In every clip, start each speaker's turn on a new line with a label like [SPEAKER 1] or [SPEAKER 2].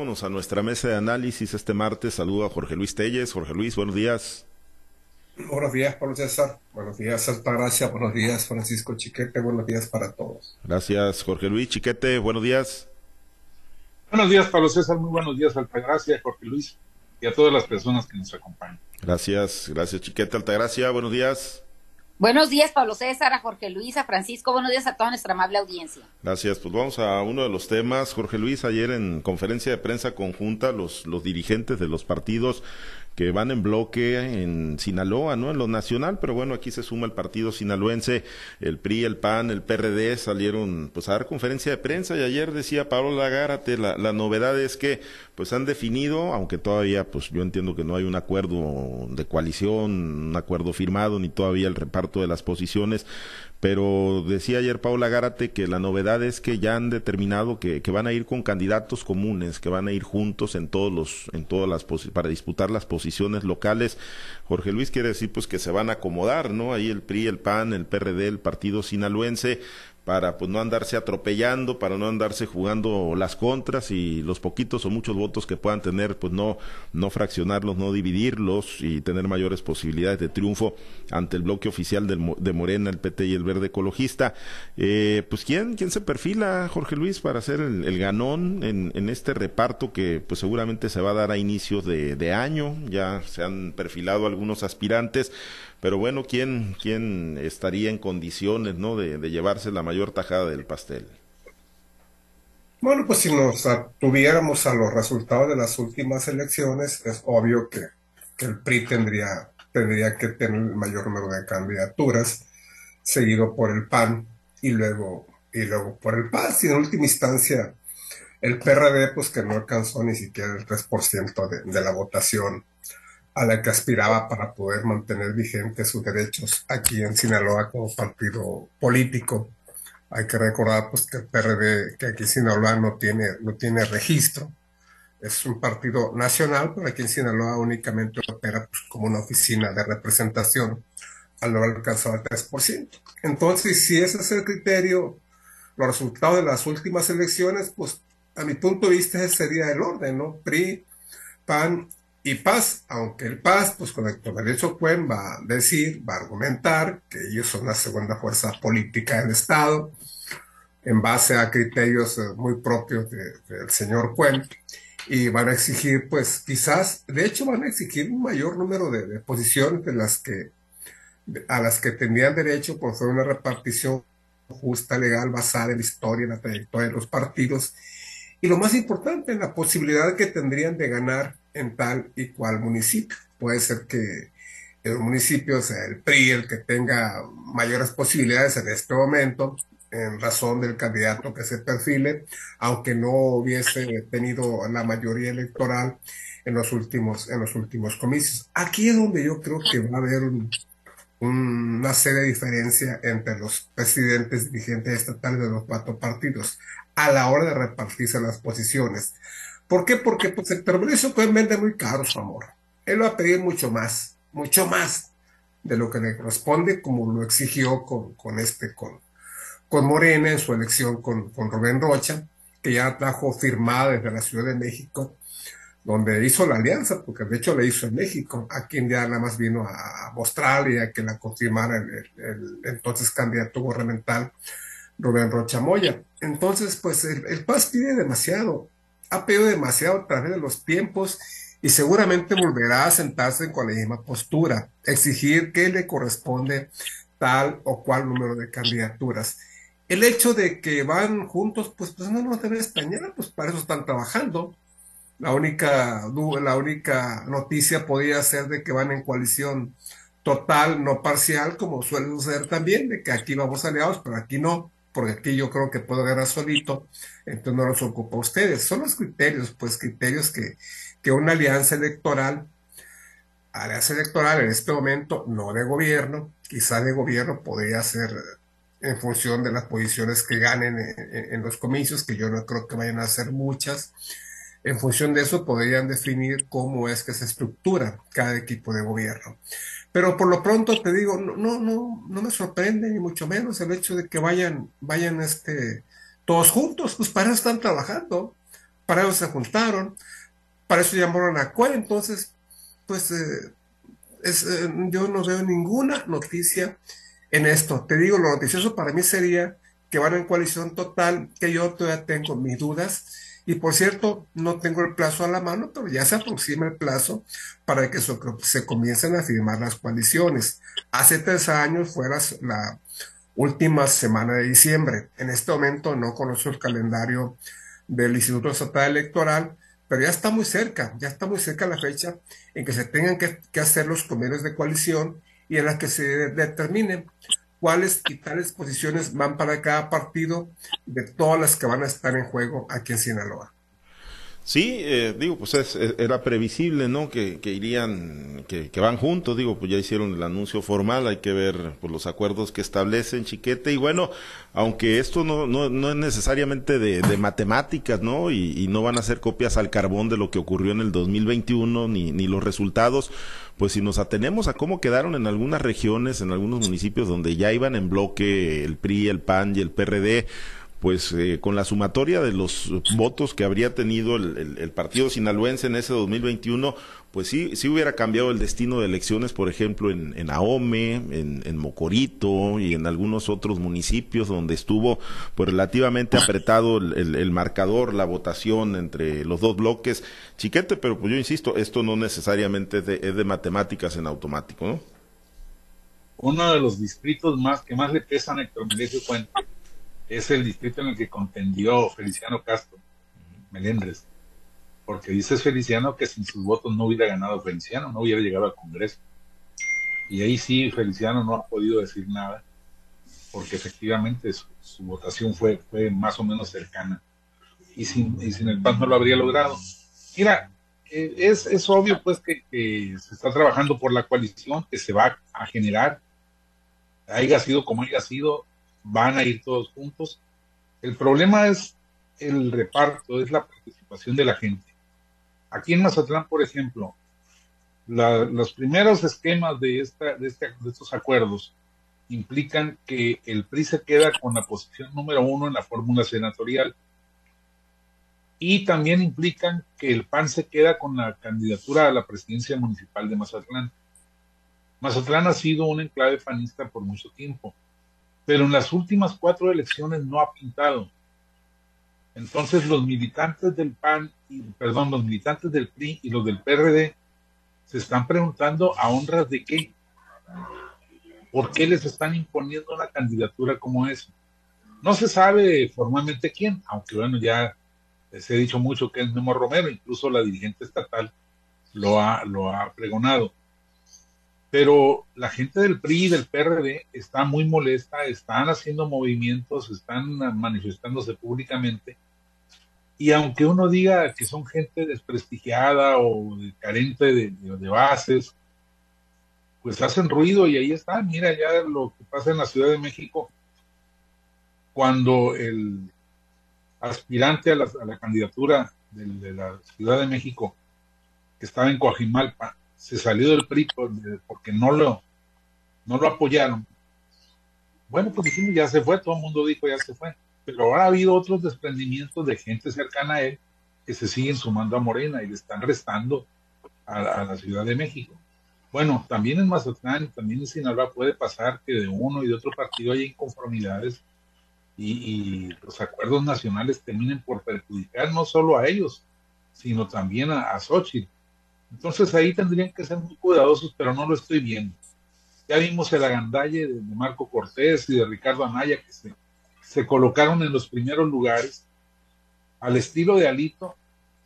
[SPEAKER 1] vámonos a nuestra mesa de análisis este martes. Saludo a Jorge Luis Telles. Jorge Luis, buenos días.
[SPEAKER 2] Buenos días, Pablo César. Buenos días, Altagracia. Buenos días, Francisco Chiquete. Buenos días para todos.
[SPEAKER 1] Gracias, Jorge Luis Chiquete. Buenos días.
[SPEAKER 3] Buenos días, Pablo César. Muy buenos días, Altagracia, Jorge Luis y a todas las personas que nos acompañan.
[SPEAKER 1] Gracias, gracias, Chiquete Altagracia. Buenos días.
[SPEAKER 4] Buenos días, Pablo César, a Jorge Luis, Francisco. Buenos días a toda nuestra amable audiencia.
[SPEAKER 1] Gracias. Pues vamos a uno de los temas. Jorge Luis, ayer en conferencia de prensa conjunta, los, los dirigentes de los partidos que van en bloque en Sinaloa, ¿no? En lo nacional, pero bueno, aquí se suma el partido sinaloense, el PRI, el PAN, el PRD salieron pues a dar conferencia de prensa y ayer decía Pablo Lagárate, la, la novedad es que pues han definido, aunque todavía pues yo entiendo que no hay un acuerdo de coalición, un acuerdo firmado, ni todavía el reparto de las posiciones, pero decía ayer Paula Gárate que la novedad es que ya han determinado que, que, van a ir con candidatos comunes, que van a ir juntos en todos los, en todas las para disputar las posiciones locales. Jorge Luis quiere decir pues que se van a acomodar, ¿no? Ahí el PRI, el PAN, el PRD, el partido sinaloense, para pues no andarse atropellando, para no andarse jugando las contras y los poquitos o muchos votos que puedan tener, pues no, no fraccionarlos, no dividirlos y tener mayores posibilidades de triunfo ante el bloque oficial de Morena, el PT y el Verde Ecologista. Eh, pues ¿quién, quién se perfila, Jorge Luis, para ser el, ganón en, en, este reparto que pues seguramente se va a dar a inicios de, de año, ya se han perfilado algunos aspirantes pero bueno, ¿quién, quién estaría en condiciones ¿no? de, llevarse la mayor tajada del pastel?
[SPEAKER 2] Bueno, pues si nos tuviéramos a los resultados de las últimas elecciones, es obvio que, el PRI tendría, tendría que tener el mayor número de candidaturas, seguido por el PAN y luego, y luego por el PAN. Y en última instancia, el PRD, pues que no alcanzó ni siquiera el 3% de, de la votación a la que aspiraba para poder mantener vigentes sus derechos aquí en Sinaloa como partido político. Hay que recordar pues, que el PRD, que aquí en Sinaloa no tiene, no tiene registro, es un partido nacional, pero aquí en Sinaloa únicamente opera pues, como una oficina de representación al no alcanzar el 3%. Entonces, si ese es el criterio, los resultados de las últimas elecciones, pues a mi punto de vista ese sería el orden, ¿no? PRI, PAN y Paz, aunque el Paz, pues con el derecho Cuen va a decir, va a argumentar que ellos son la segunda fuerza política del Estado, en base a criterios eh, muy propios del señor Cuen, y van a exigir, pues quizás, de hecho van a exigir un mayor número de, posiciones de las que, a las que tendrían derecho por ser una repartición justa, legal, basada en la historia, en la trayectoria de los partidos, y lo más importante, en la posibilidad que tendrían de ganar en tal y cual municipio. Puede ser que el municipio sea el PRI el que tenga mayores posibilidades en este momento en razón del candidato que se perfile, aunque no hubiese tenido la mayoría electoral en los últimos, en los últimos comicios. Aquí es donde yo creo que va a haber una serie de diferencia entre los presidentes dirigentes estatales de los cuatro partidos a la hora de repartirse las posiciones. ¿Por qué? Porque pues, el permiso puede vender muy caro su amor. Él va a pedir mucho más, mucho más de lo que le corresponde, como lo exigió con, con este, con, con Morena en su elección con, con Rubén Rocha, que ya trajo firmada desde la Ciudad de México, donde hizo la alianza, porque de hecho la hizo en México, aquí en ya nada más vino a mostrar y a que la confirmara el, el, entonces candidato gubernamental Rubén Rocha Moya. Entonces, pues el, el PAS pide demasiado, ha pedido demasiado a través de los tiempos y seguramente volverá a sentarse con la misma postura, exigir que le corresponde tal o cual número de candidaturas. El hecho de que van juntos, pues, pues no nos debe extrañar, pues para eso están trabajando. La única, la única noticia podría ser de que van en coalición total, no parcial, como suele suceder también, de que aquí vamos aliados, pero aquí no porque aquí yo creo que puedo ganar solito, entonces no los ocupa a ustedes. Son los criterios, pues criterios que, que una alianza electoral, alianza electoral en este momento, no de gobierno, quizá de gobierno podría ser en función de las posiciones que ganen en, en los comicios, que yo no creo que vayan a ser muchas. En función de eso podrían definir cómo es que se estructura cada equipo de gobierno. Pero por lo pronto te digo, no, no, no, no me sorprende ni mucho menos el hecho de que vayan, vayan este, todos juntos, pues para eso están trabajando, para eso se juntaron, para eso llamaron a cuál, entonces, pues eh, eh, yo no veo ninguna noticia en esto. Te digo, lo noticioso para mí sería que van en coalición total, que yo todavía tengo mis dudas. Y por cierto, no tengo el plazo a la mano, pero ya se aproxima el plazo para que se comiencen a firmar las coaliciones. Hace tres años fue la, última semana de diciembre. En este momento no conozco el calendario del Instituto Estatal Electoral, pero ya está muy cerca, ya está muy cerca la fecha en que se tengan que, hacer los convenios de coalición y en la que se determinen cuáles y tales posiciones van para cada partido de todas las que van a estar en juego aquí en Sinaloa.
[SPEAKER 1] Sí, eh, digo, pues era previsible, ¿no? Que, irían, que, van juntos, digo, pues ya hicieron el anuncio formal, hay que ver pues, los acuerdos que establecen Chiquete, y bueno, aunque esto no, no, no es necesariamente de, matemáticas, ¿no? Y, no van a ser copias al carbón de lo que ocurrió en el 2021, ni, ni los resultados, pues si nos atenemos a cómo quedaron en algunas regiones, en algunos municipios donde ya iban en bloque el PRI, el PAN y el PRD, pues eh, con la sumatoria de los votos que habría tenido el, partido sinaloense en ese 2021, pues sí, sí hubiera cambiado el destino de elecciones, por ejemplo, en, en Ahome, en, Mocorito y en algunos otros municipios donde estuvo pues relativamente apretado el, marcador, la votación entre los dos bloques. Chiquete, pero pues yo insisto, esto no necesariamente es de, matemáticas en automático, ¿no?
[SPEAKER 3] Uno de los distritos más que más le pesan a Héctor Fuente es el distrito en el que contendió Feliciano Castro Melendres, porque dice Feliciano que sin sus votos no hubiera ganado Feliciano, no hubiera llegado al Congreso. Y ahí sí, Feliciano no ha podido decir nada, porque efectivamente su, votación fue, fue más o menos cercana. Y sin, sin el PAN no lo habría logrado. Mira, eh, es, es obvio pues que, que, se está trabajando por la coalición que se va a generar, haya sido como haya sido, van a ir todos juntos. El problema es el reparto, es la participación de la gente. Aquí en Mazatlán, por ejemplo, los primeros esquemas de, esta, de, de estos acuerdos implican que el PRI se queda con la posición número uno en la fórmula senatorial y también implican que el PAN se queda con la candidatura a la presidencia municipal de Mazatlán. Mazatlán ha sido un enclave panista por mucho tiempo pero en las últimas cuatro elecciones no ha pintado. Entonces los militantes del PAN, y, perdón, los militantes del PRI y los del PRD se están preguntando a honras de qué. ¿Por qué les están imponiendo una candidatura como esa? No se sabe formalmente quién, aunque bueno, ya les he dicho mucho que es Memo Romero, incluso la dirigente estatal lo ha, lo ha pregonado pero la gente del PRI y del PRD está muy molesta, están haciendo movimientos, están manifestándose públicamente. Y aunque uno diga que son gente desprestigiada o carente de, bases, pues hacen ruido y ahí está. Mira ya lo que pasa en la Ciudad de México, cuando el aspirante a la, candidatura de, de, la Ciudad de México, que estaba en Coajimalpa, se salió del PRI porque no lo, no lo apoyaron. Bueno, pues dijimos, ya se fue, todo el mundo dijo, ya se fue. Pero ahora ha habido otros desprendimientos de gente cercana a él que se siguen sumando a Morena y le están restando a, la Ciudad de México. Bueno, también en Mazatlán, también en Sinaloa puede pasar que de uno y de otro partido haya inconformidades y, los acuerdos nacionales terminen por perjudicar no solo a ellos, sino también a, a Xochitl entonces ahí tendrían que ser muy cuidadosos, pero no lo estoy viendo. Ya vimos el agandalle de, Marco Cortés y de Ricardo Anaya que se, colocaron en los primeros lugares. Al estilo de Alito,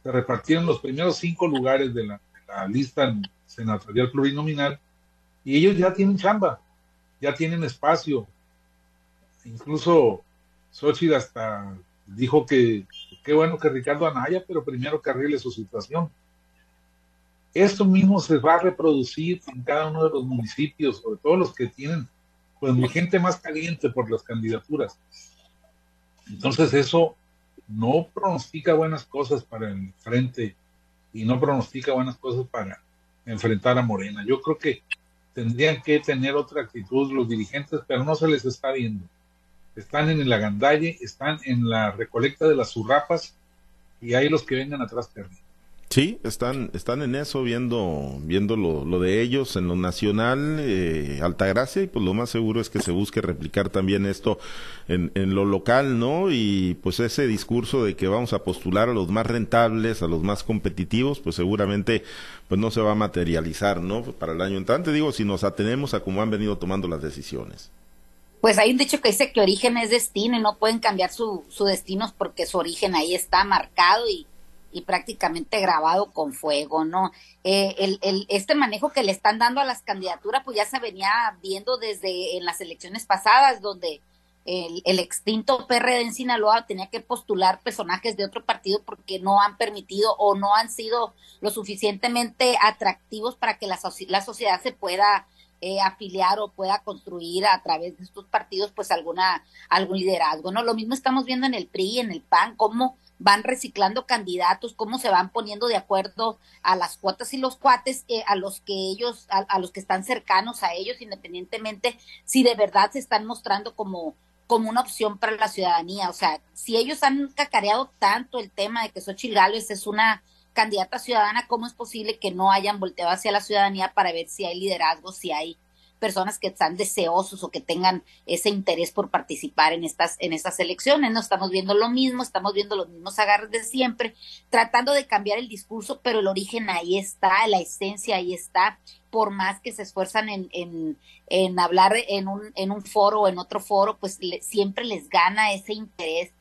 [SPEAKER 3] se repartieron los primeros cinco lugares de la, lista senatorial plurinominal y ellos ya tienen chamba, ya tienen espacio. Incluso Xochitl hasta dijo que qué bueno que Ricardo Anaya, pero primero que arregle su situación. Esto mismo se va a reproducir en cada uno de los municipios, sobre todo los que tienen pues gente más caliente por las candidaturas. Entonces eso no pronostica buenas cosas para el frente y no pronostica buenas cosas para enfrentar a Morena. Yo creo que tendrían que tener otra actitud los dirigentes, pero no se les está viendo. Están en el agandalle, están en la recolecta de las zurrapas y ahí los que vengan atrás pierden.
[SPEAKER 1] Sí, están, están en eso, viendo, viendo lo, lo de ellos en lo nacional, eh, Altagracia, y pues lo más seguro es que se busque replicar también esto en, en lo local, ¿no? Y pues ese discurso de que vamos a postular a los más rentables, a los más competitivos, pues seguramente pues no se va a materializar, ¿no? Para el año entrante, digo, si nos atenemos a cómo han venido tomando las decisiones.
[SPEAKER 4] Pues hay un dicho que dice que origen es destino y no pueden cambiar su, su destino porque su origen ahí está marcado y y prácticamente grabado con fuego, ¿no? Eh, el, el, este manejo que le están dando a las candidaturas, pues ya se venía viendo desde en las elecciones pasadas, donde el, el, extinto PRD en Sinaloa tenía que postular personajes de otro partido porque no han permitido o no han sido lo suficientemente atractivos para que la, la sociedad se pueda eh, afiliar o pueda construir a través de estos partidos pues alguna algún liderazgo no lo mismo estamos viendo en el PRI en el PAN cómo van reciclando candidatos, cómo se van poniendo de acuerdo a las cuotas y los cuates, eh, a los que ellos, a, los que están cercanos a ellos, independientemente si de verdad se están mostrando como, como una opción para la ciudadanía. O sea, si ellos han cacareado tanto el tema de que Xochitl Gálvez es una candidata ciudadana, ¿cómo es posible que no hayan volteado hacia la ciudadanía para ver si hay liderazgo, si hay personas que están deseosos o que tengan ese interés por participar en estas, en estas elecciones. No estamos viendo lo mismo, estamos viendo los mismos agarres de siempre, tratando de cambiar el discurso, pero el origen ahí está, la esencia ahí está, por más que se esfuerzan en, en, en hablar en un, en un foro o en otro foro, pues siempre les gana ese interés,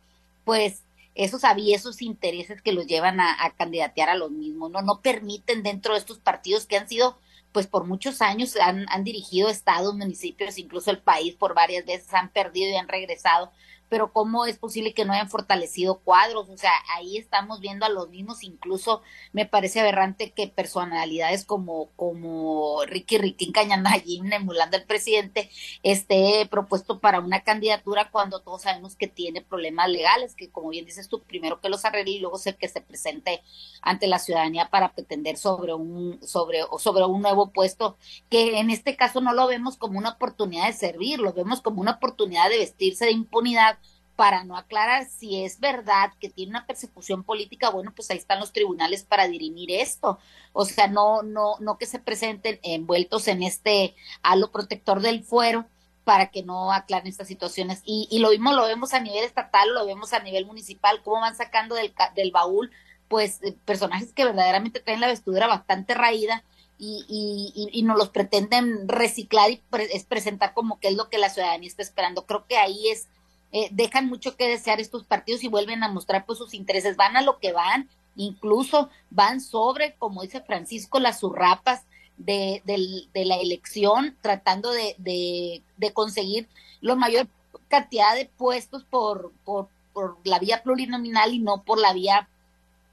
[SPEAKER 4] pues esos esos intereses que los llevan a, a candidatear a los mismos, ¿no? No permiten dentro de estos partidos que han sido pues por muchos años han, han dirigido estados, municipios, incluso el país por varias veces han perdido y han regresado pero ¿cómo es posible que no hayan fortalecido cuadros? O sea, ahí estamos viendo a los mismos, incluso me parece aberrante que personalidades como, como Ricky Riquín Cañanayín, emulando al presidente, esté propuesto para una candidatura cuando todos sabemos que tiene problemas legales, que como bien dices tú, primero que los arregle y luego ser que se presente ante la ciudadanía para pretender sobre un, sobre, o sobre un nuevo puesto, que en este caso no lo vemos como una oportunidad de servir, lo vemos como una oportunidad de vestirse de impunidad para no aclarar si es verdad que tiene una persecución política, bueno, pues ahí están los tribunales para dirimir esto. O sea, no, no, no que se presenten envueltos en este halo protector del fuero para que no aclaren estas situaciones. Y, y lo mismo lo vemos a nivel estatal, lo vemos a nivel municipal, cómo van sacando del, del baúl, pues, eh, personajes que verdaderamente traen la vestidura bastante raída y, y, y, nos los pretenden reciclar y es presentar como que es lo que la ciudadanía está esperando. Creo que ahí es eh, dejan mucho que desear estos partidos y vuelven a mostrar pues sus intereses, van a lo que van, incluso van sobre, como dice Francisco, las surrapas de, de, la elección, tratando de, de, conseguir la mayor cantidad de puestos por, por, por la vía plurinominal y no por la vía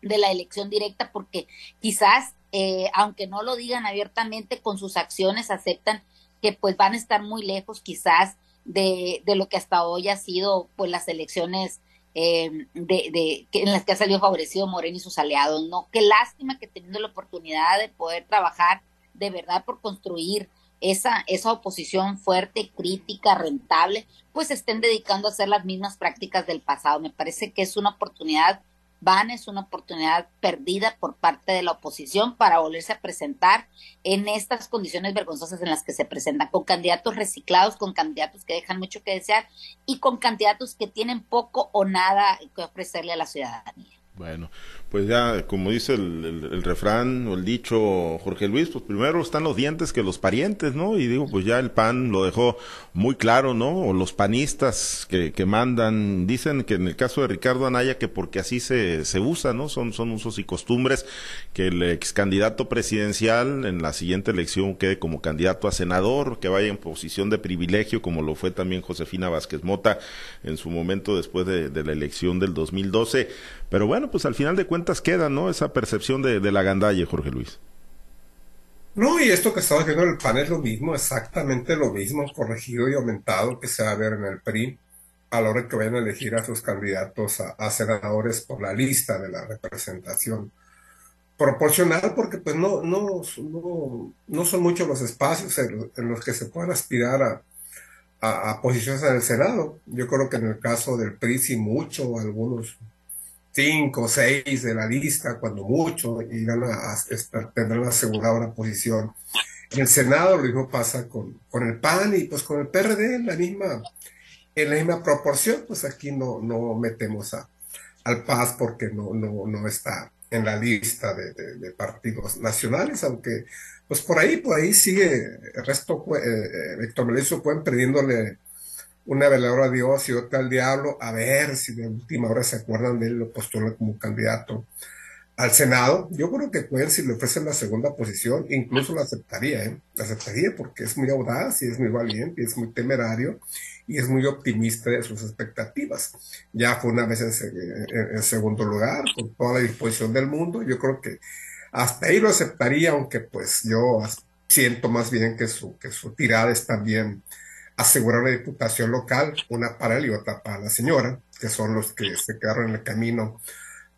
[SPEAKER 4] de la elección directa, porque quizás, eh, aunque no lo digan abiertamente, con sus acciones aceptan que pues van a estar muy lejos quizás de, de lo que hasta hoy ha sido pues las elecciones eh, de, de, en las que ha salido favorecido Moreno y sus aliados, ¿no? Qué lástima que teniendo la oportunidad de poder trabajar de verdad por construir esa, esa oposición fuerte, crítica, rentable, pues estén dedicando a hacer las mismas prácticas del pasado. Me parece que es una oportunidad van es una oportunidad perdida por parte de la oposición para volverse a presentar en estas condiciones vergonzosas en las que se presentan, con candidatos reciclados, con candidatos que dejan mucho que desear y con candidatos que tienen poco o nada que ofrecerle a la ciudadanía.
[SPEAKER 1] Bueno, pues ya, como dice el, refrán o el dicho Jorge Luis, pues primero están los dientes que los parientes, ¿no? Y digo, pues ya el PAN lo dejó muy claro, ¿no? O los panistas que, que mandan, dicen que en el caso de Ricardo Anaya, que porque así se, se usa, ¿no? Son, son usos y costumbres, que el ex candidato presidencial en la siguiente elección quede como candidato a senador, que vaya en posición de privilegio, como lo fue también Josefina Vázquez Mota en su momento después de, de la elección del 2012. Pero bueno, pues al final de cuentas, queda, ¿no? Esa percepción de, la gandalle, Jorge Luis.
[SPEAKER 2] No, y esto que estamos viendo en el PAN es lo mismo, exactamente lo mismo, corregido y aumentado que se va a ver en el PRI a la hora que vayan a elegir a sus candidatos a, senadores por la lista de la representación proporcional, porque pues no, no, no, son muchos los espacios en, los que se puedan aspirar a, a, a, posiciones en el Senado. Yo creo que en el caso del PRI sí mucho, algunos cinco o seis de la lista, cuando mucho, irán a, tendrán asegurada una posición. En el Senado lo mismo pasa con, con el PAN y pues con el PRD en la misma, en la misma proporción, pues aquí no, no metemos a, al PAS porque no, no, no está en la lista de, partidos nacionales, aunque pues por ahí, por ahí sigue el resto, eh, eh Héctor Melissa pueden perdiéndole una veladora a Dios y otra al diablo, a ver si de última hora se acuerdan de él, lo postulan como candidato al Senado. Yo creo que pueden, si le ofrecen la segunda posición, incluso la aceptaría, ¿eh? la aceptaría porque es muy audaz y es muy valiente y es muy temerario y es muy optimista de sus expectativas. Ya fue una vez en, segundo lugar, con toda la disposición del mundo. Yo creo que hasta ahí lo aceptaría, aunque pues yo siento más bien que su, que su tirada es también asegurar la diputación local, una para él y otra para la señora, que son los que se quedaron en el camino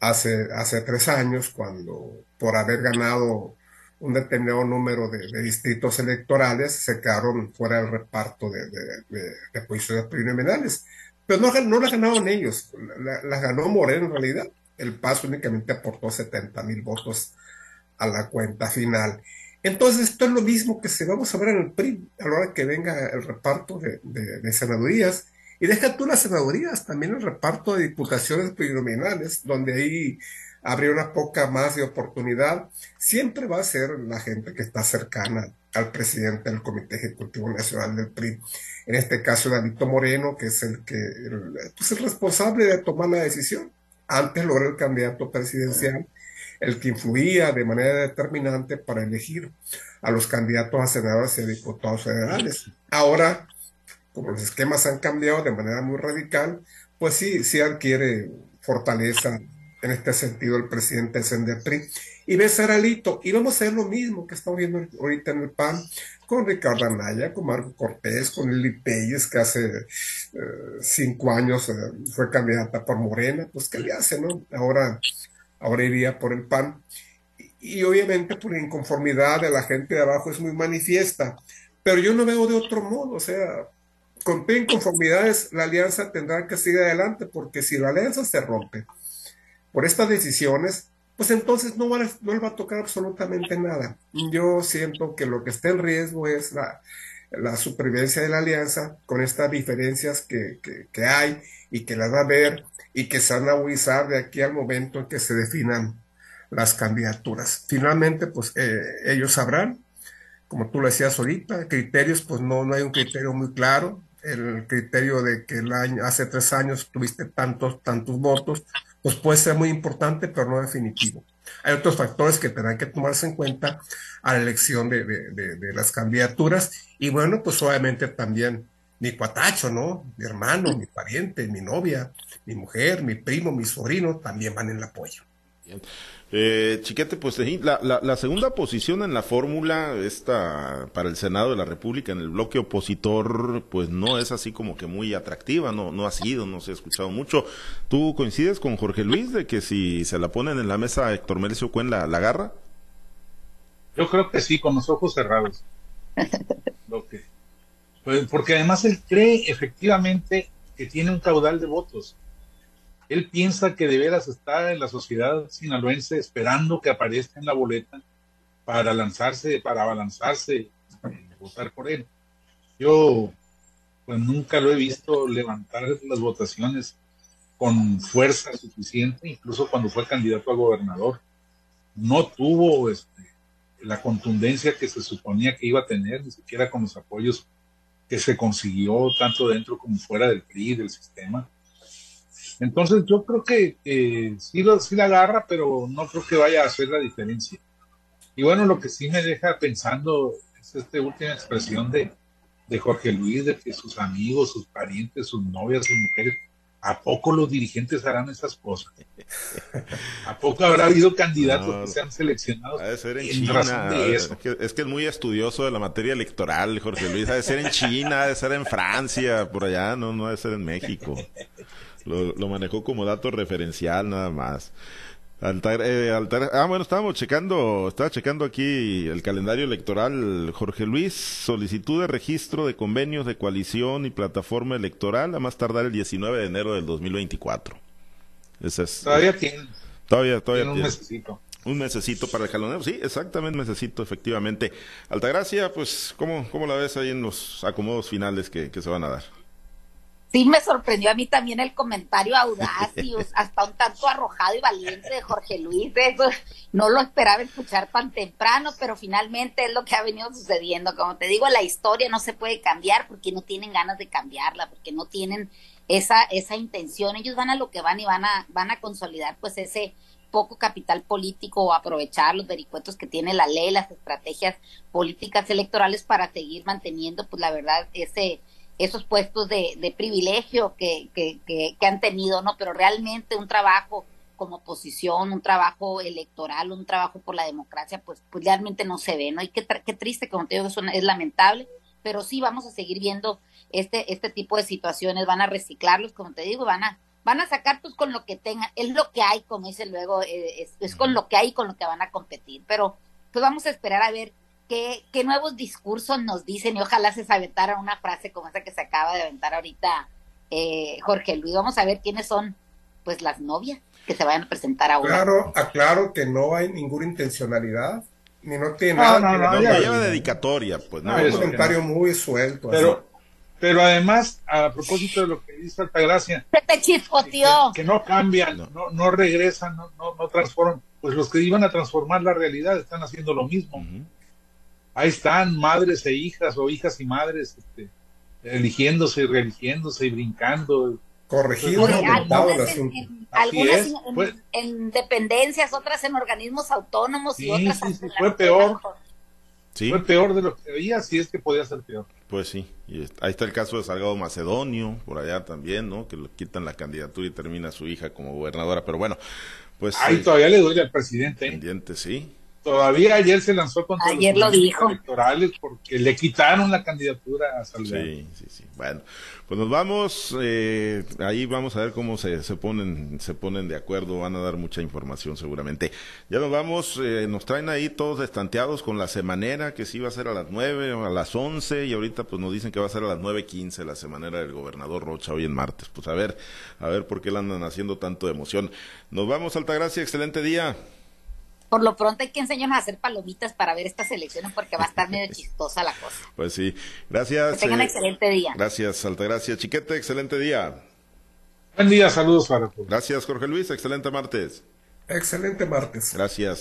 [SPEAKER 2] hace, hace tres años, cuando por haber ganado un determinado número de, distritos electorales se quedaron fuera del reparto de, de, posiciones preliminares. Pero no, no las ganaron ellos, las ganó Moreno en realidad. El PAS únicamente aportó 70 mil votos a la cuenta final. Entonces, esto es lo mismo que se vamos a ver en el PRI a la hora que venga el reparto de, de senadurías. Y deja tú las senadurías, también el reparto de diputaciones plurinominales, donde ahí habría una poca más de oportunidad, siempre va a ser la gente que está cercana al presidente del Comité Ejecutivo Nacional del PRI. En este caso, Danito Moreno, que es el que pues responsable de tomar la decisión. Antes logró el candidato presidencial, el que influía de manera determinante para elegir a los candidatos a senadores y a diputados federales. Ahora, como los esquemas han cambiado de manera muy radical, pues sí, sí adquiere fortaleza en este sentido el presidente del CENDEPRI, y besar alito. Y vamos a hacer lo mismo que estamos viendo ahorita en el PAN con Ricardo Anaya, con Marco Cortés, con Lili Pérez, que hace eh, cinco años eh, fue candidata por Morena, pues ¿qué le hace, no? Ahora, ahora iría por el PAN. Y, obviamente por la inconformidad de la gente de abajo es muy manifiesta, pero yo no veo de otro modo, o sea, con inconformidades la alianza tendrá que seguir adelante, porque si la alianza se rompe, por estas decisiones, pues entonces no, va, no le va a tocar absolutamente nada. Yo siento que lo que está en riesgo es la, la supervivencia de la alianza con estas diferencias que, que, hay y que las va a haber y que se van a agudizar de aquí al momento en que se definan las candidaturas. Finalmente, pues eh, ellos sabrán, como tú lo decías ahorita, criterios, pues no, no hay un criterio muy claro. El criterio de que el año, hace tres años tuviste tantos, tantos votos, pues puede ser muy importante, pero no definitivo. Hay otros factores que tendrán que tomarse en cuenta a la elección de, de, las candidaturas y bueno, pues obviamente también mi cuatacho, ¿no? Mi hermano, mi pariente, mi novia, mi mujer, mi primo, mi sobrino también van en el apoyo.
[SPEAKER 1] Eh, Chiquete, pues la, la, la, segunda posición en la fórmula esta para el Senado de la República en el bloque opositor, pues no es así como que muy atractiva, no, no ha sido, no se ha escuchado mucho. ¿Tú coincides con Jorge Luis de que si se la ponen en la mesa Héctor Melicio Cuen la, la agarra?
[SPEAKER 3] Yo creo que sí, con los ojos cerrados. Lo que, pues porque además él cree efectivamente que tiene un caudal de votos él piensa que de veras está en la sociedad sinaloense esperando que aparezca en la boleta para lanzarse, para abalanzarse votar por él. Yo pues nunca lo he visto levantar las votaciones con fuerza suficiente, incluso cuando fue candidato a gobernador. No tuvo este, la contundencia que se suponía que iba a tener, ni siquiera con los apoyos que se consiguió tanto dentro como fuera del PRI, del sistema. Entonces yo creo que sí, lo, sí la agarra, pero no creo que vaya a hacer la diferencia. Y bueno, lo que sí me deja pensando es esta última expresión de, de Jorge Luis, de que sus amigos, sus parientes, sus novias, sus mujeres, ¿A poco los dirigentes harán esas cosas? ¿A poco habrá habido candidatos que sean seleccionados?
[SPEAKER 1] Ha de ser en, China. Es, que, es, que, es muy estudioso de la materia electoral, Jorge Luis. Ha de ser en China, ha de ser en Francia, por allá, no, no ha de ser en México. Lo, lo manejó como dato referencial nada más. Eh, ah, bueno, estábamos checando, estaba checando aquí el calendario electoral. Jorge Luis, solicitud de registro de convenios de coalición y plataforma electoral a más tardar el 19 de enero del 2024.
[SPEAKER 3] todavía tiene.
[SPEAKER 1] Todavía, todavía
[SPEAKER 3] tiene un mesecito.
[SPEAKER 1] Un mesecito para el jaloneo, sí, exactamente, mesecito, efectivamente. Altagracia, pues, ¿cómo, cómo la ves ahí en los acomodos finales que, que se van a dar?
[SPEAKER 4] Sí, me sorprendió a mí también el comentario audaz y hasta un tanto arrojado y valiente de Jorge Luis. Eso no lo esperaba escuchar tan temprano, pero finalmente es lo que ha venido sucediendo. Como te digo, la historia no se puede cambiar porque no tienen ganas de cambiarla, porque no tienen esa esa intención. Ellos van a lo que van y van a van a consolidar pues ese poco capital político o aprovechar los vericuetos que tiene la ley, las estrategias políticas electorales para seguir manteniendo, pues la verdad, ese esos puestos de, de privilegio que, que, que, han tenido, ¿no? Pero realmente un trabajo como oposición, un trabajo electoral, un trabajo por la democracia, pues, pues realmente no se ve, ¿no? Y qué, qué triste, como te digo, eso es lamentable, pero sí vamos a seguir viendo este, este tipo de situaciones, van a reciclarlos, como te digo, van a, van a sacar pues con lo que tengan, es lo que hay, como dice luego, eh, es, es, con lo que hay, con lo que van a competir, pero pues vamos a esperar a ver qué, qué nuevos discursos nos dicen y ojalá se aventara una frase como esa que se acaba de aventar ahorita eh, Jorge Luis, vamos a ver quiénes son pues las novias que se vayan a presentar ahora.
[SPEAKER 2] Claro, aclaro que no hay ninguna intencionalidad, ni no tiene
[SPEAKER 1] nada.
[SPEAKER 2] No,
[SPEAKER 1] no, no, lleva dedicatoria, pues.
[SPEAKER 2] No, es un comentario muy suelto.
[SPEAKER 3] Pero, pero además, a propósito de lo que dice Altagracia,
[SPEAKER 4] se te chispoteó.
[SPEAKER 3] Que, que, no cambian, no, no, regresan, no, no, no, transforman. Pues los que iban a transformar la realidad están haciendo lo mismo. Ahí están madres e hijas o hijas y madres este, eligiéndose y reeligiéndose y brincando.
[SPEAKER 2] Corregido,
[SPEAKER 4] algunas, en, en, algunas en, dependencias, otras en organismos autónomos y otras
[SPEAKER 3] sí, sí, fue peor. ¿Sí? Fue peor de lo que veía, si es que podía ser peor.
[SPEAKER 1] Pues sí, y ahí está el caso de Salgado Macedonio, por allá también, ¿no? Que le quitan la candidatura y termina su hija como gobernadora, pero bueno, pues...
[SPEAKER 3] Ahí eh, todavía le duele al presidente.
[SPEAKER 1] ¿eh? Pendiente, sí.
[SPEAKER 3] Todavía ayer se lanzó contra
[SPEAKER 4] ayer los lo dijo.
[SPEAKER 3] electorales porque le quitaron la candidatura a Salgado.
[SPEAKER 1] Sí, sí, sí. Bueno, pues nos vamos, eh, ahí vamos a ver cómo se, se ponen se ponen de acuerdo, van a dar mucha información seguramente. Ya nos vamos, eh, nos traen ahí todos estanteados con la semanera, que sí va a ser a las nueve o a las once, y ahorita pues nos dicen que va a ser a las nueve quince la semanera del gobernador Rocha hoy en martes. Pues a ver, a ver por qué le andan haciendo tanto de emoción. Nos vamos, Altagracia, excelente día
[SPEAKER 4] por lo pronto hay que enseñarnos a hacer palomitas para ver estas elecciones porque va a estar medio chistosa la cosa.
[SPEAKER 1] Pues sí, gracias.
[SPEAKER 4] Que tengan
[SPEAKER 1] eh,
[SPEAKER 4] excelente día.
[SPEAKER 1] Gracias, Altagracia. Chiquete, excelente día.
[SPEAKER 3] Buen día, saludos para todos.
[SPEAKER 1] Gracias, Jorge Luis, excelente martes.
[SPEAKER 2] Excelente martes.
[SPEAKER 1] Gracias.